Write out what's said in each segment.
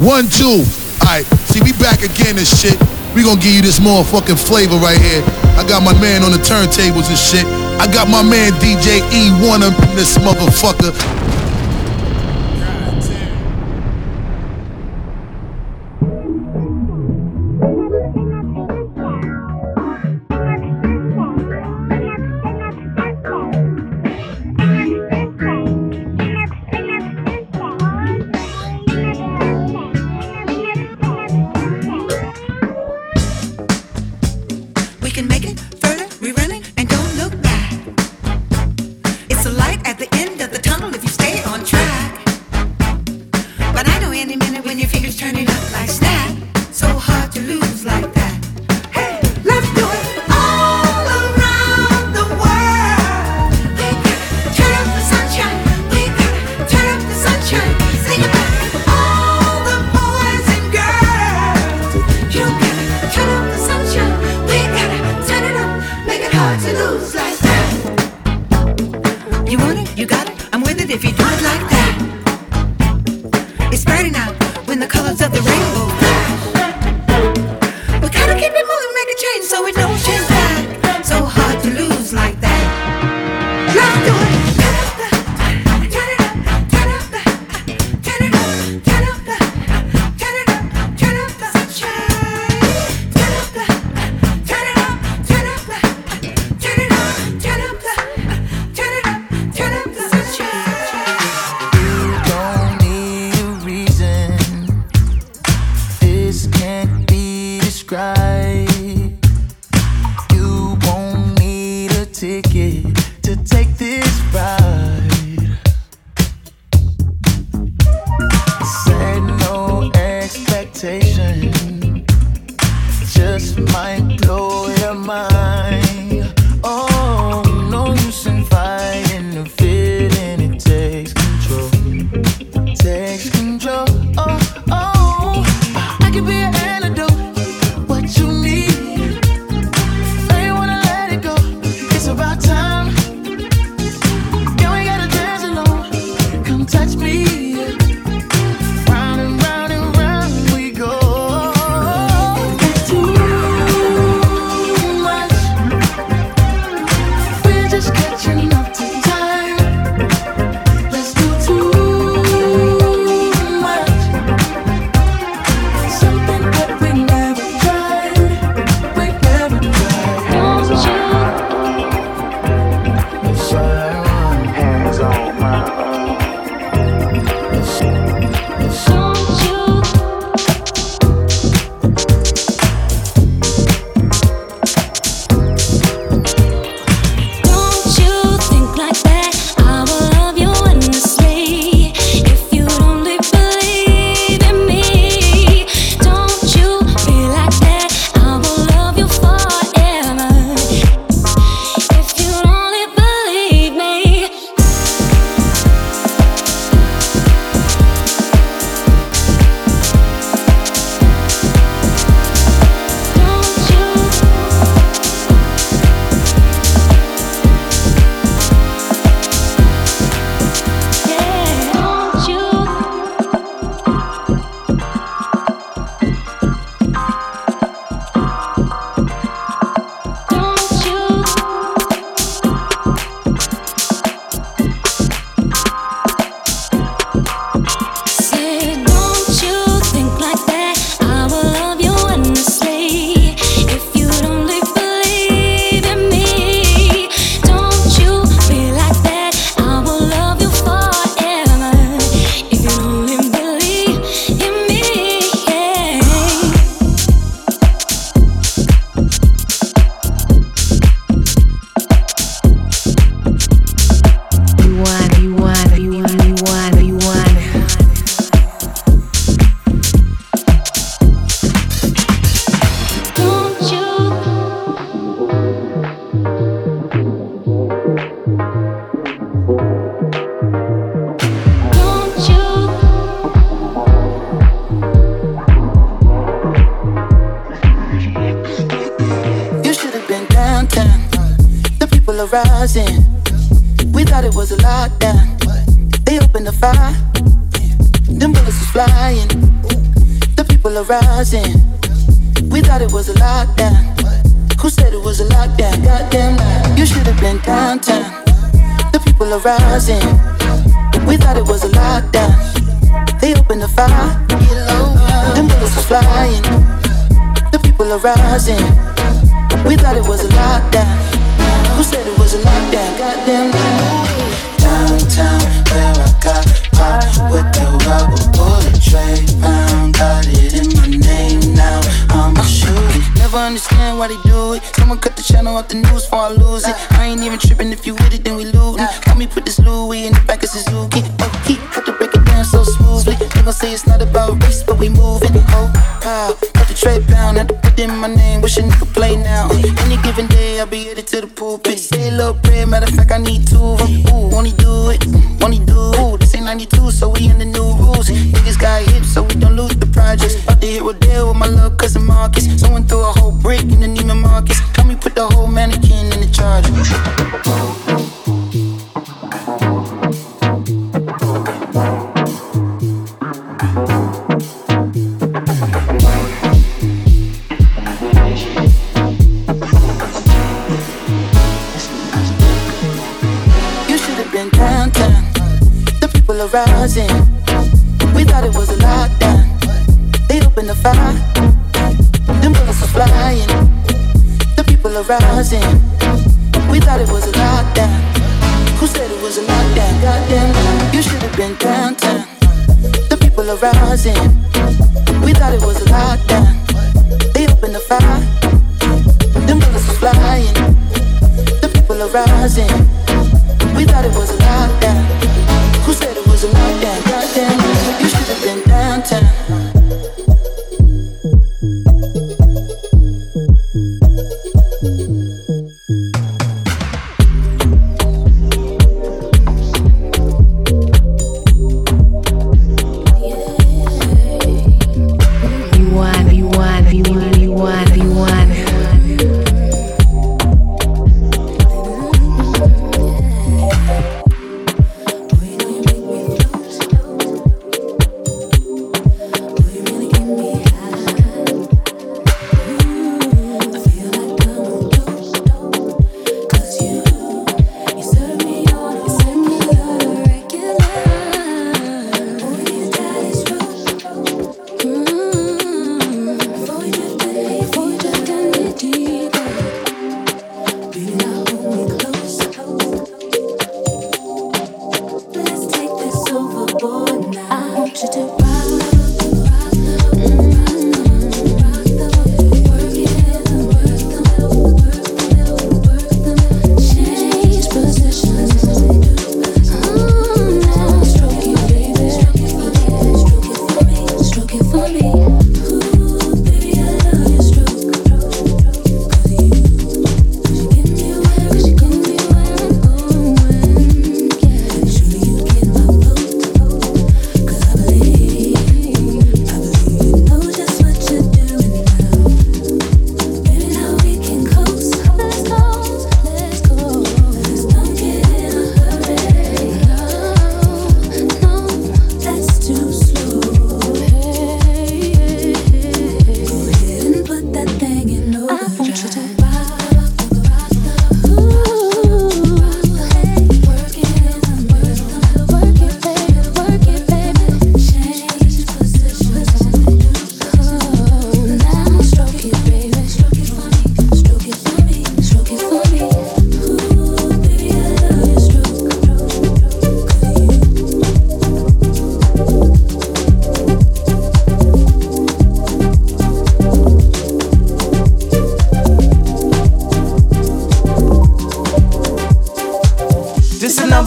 One, two. Alright, see we back again and shit. We gonna give you this motherfucking flavor right here. I got my man on the turntables and shit. I got my man DJ E1 of in this motherfucker. we can make it further. We run it. want it, you got it, I'm with it if you do it like that. It's burning out when the colors of the rainbow flash. We gotta keep it moving, make a change so it don't change back. So hard to lose like that. Love rising. We thought it was a lockdown. They opened the fire. Them bullets is flying. The people are rising. We thought it was a lockdown. Who said it was a lockdown? Goddamn, you should have been downtown. People are rising. We thought it was a lockdown. They opened the fire. Them bullets was flying. The people are rising. We thought it was a lockdown. Who said it was a lockdown? Goddamn. Downtown, where I got popped with the rubber bullet tray Never understand why they do it. Someone cut the channel off the news before I lose it. I ain't even tripping if you with it, then we lootin'. Got me put this Louis in the back of Suzuki. Okay, cut the break it down so smoothly. They gon' say it's not about race, but we moving. Oh, wow. Cut the tray had to put in my name. Wish a nigga play now. Any given day, I'll be headed to the pulpit. Say a little prayer, matter of fact, I need two of 'em. Ooh, only do it, only do it. Ooh, this ain't 92, so we in the new rules. Niggas got hips, so we don't lose the projects. About to hit with deal with my little cousin Marcus. Someone threw a whole brick in the Neiman Marcus. Help me put the whole mannequin in the charger. Have been downtown. The people are rising. We thought it was a lockdown. They opened the fire. Them bullets were flying. The people are rising. We thought it was a lockdown. Who said it was a lockdown? Goddamn, you should have been downtown. The people are rising. We thought it was a lockdown. They opened the fire. Them bullets were flying. The people are rising. We thought it was a lockdown. Who said it was a lockdown? Goddamn, you should have been downtown.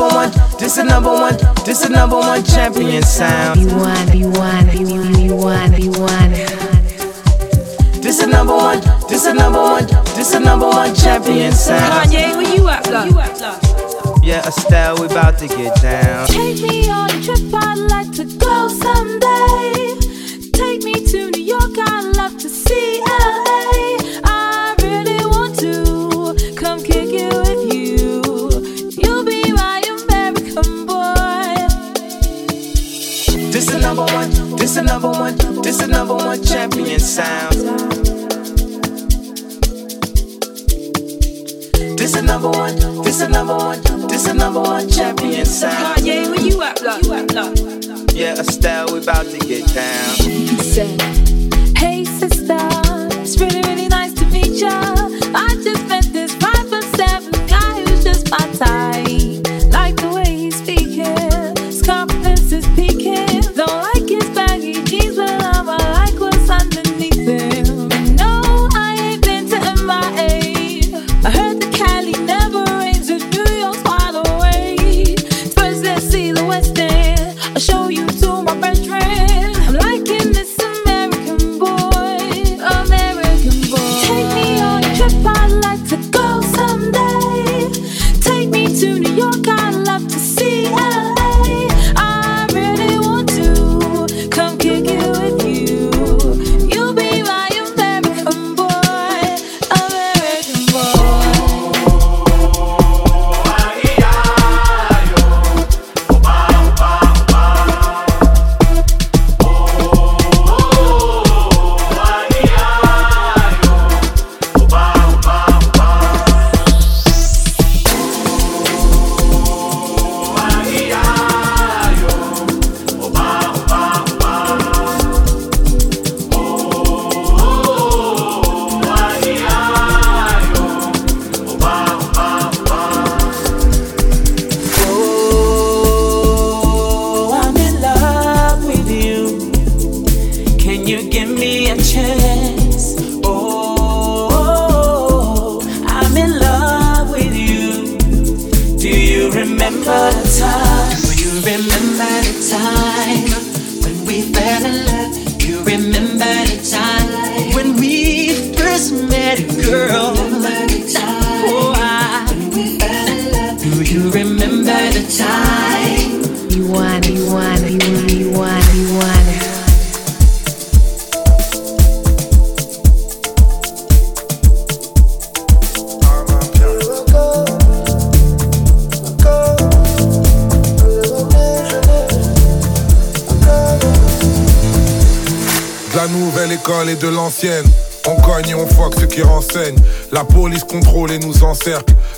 Number one, this is number one, this is number one champion sound. You want, you want, you want, you want, you want. This is number one, this is number one, this is number one champion sound. Kanye, where you at, blood? Yeah, Estelle, we about to get down. Take me on a trip, I'd like to go someday. Take me to New York, I'd love to see This the number one, this the number one, this the the number one champion sound. This the number one, this the number one, this the number one champion sound. Kanye, where you at, blood? You at, blood? Yeah, Estelle, we about to get down. Said, Hey sister, it's really really nice to meet ya. Et de l'ancienne. On cogne et on fuck ceux qui renseignent. La police contrôle et nous encercle.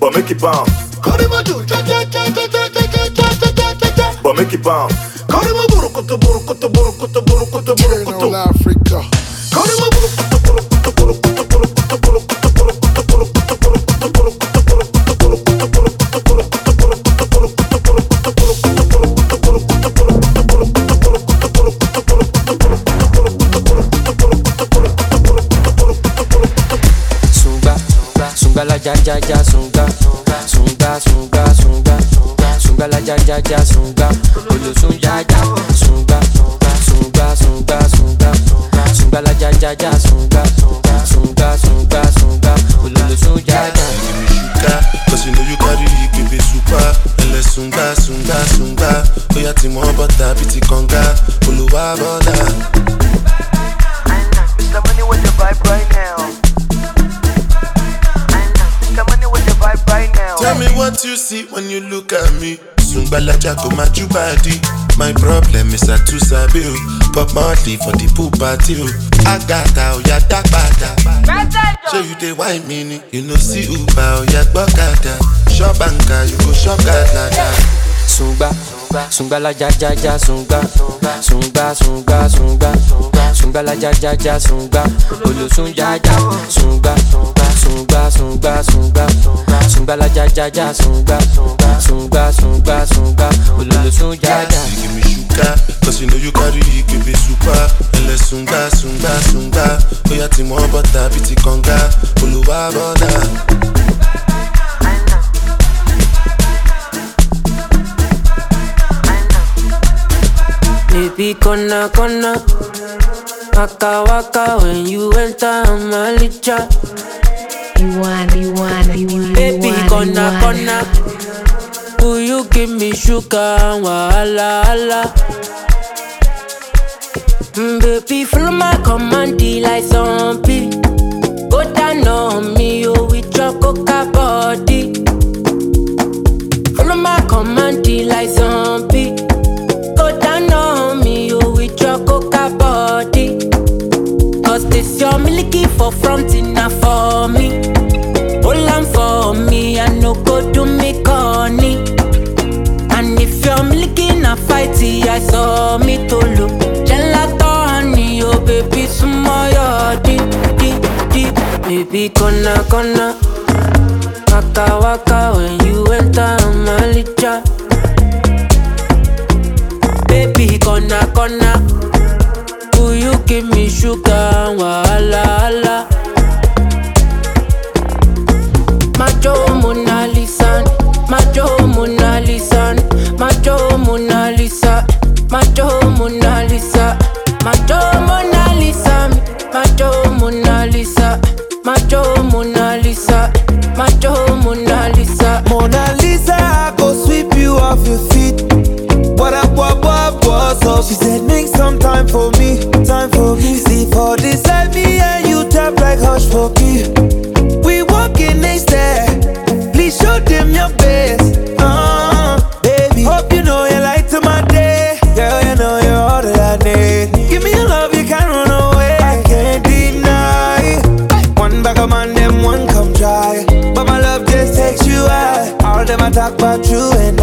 But make it bounce. But make it bounce. Eternal Africa. Ja ja ja sunga, sunga sunga sunga, sunga la ja ja ja sunga, olo sun ja sunga, sunga sunga sunga, sunga la ja ja ja sunga, sunga Sungbalaja go my body. My problem is I too sabi. Bob Marley for the pool party o. Agata oya dagbada. So you dey whine me ni. You no see Uber oya gbọ́kada. Shop anka you go shop gada. Sungba, sungba la ja ja ja sungba, sungba sungba sungba, sungba la ja ja ja sungba, olosun ja ja sungba, sungba sungba sungba, sungba la ja ja ja sungba, sungba sungba sungba, olosun ja ja. You give me sugar, cause you know you carry ikebe super. Ẹlẹ sunga sunga sunga, oya ti mọ bọ́tà bíi ti kànga, olùwà bọ́dà. Baby, kona kona, waka waka when you enter my licha. Baby, you kona, will you give me sugar and wahala hala? Mm, baby, follow my command, like zombie. Go down on me, oh, with your coca body. Follow my command, like zombie. Your milky for front enough for me. Hold on for me, I no go do me corny. And if you're milky na fighty, I saw me to look. Gelato honey, oh baby, smile deep, deep, deep. Baby, kona, kona. Waka, waka, when you enter my licha. Baby, kona, kona. Hush for me. We walking next step. Please show them your best. Uh, baby, hope you know light to my day. Girl, you know you're all I need. Give me your love, you can't run away. I can't deny. One back of one come try. But my love just takes you. All them I talk about you and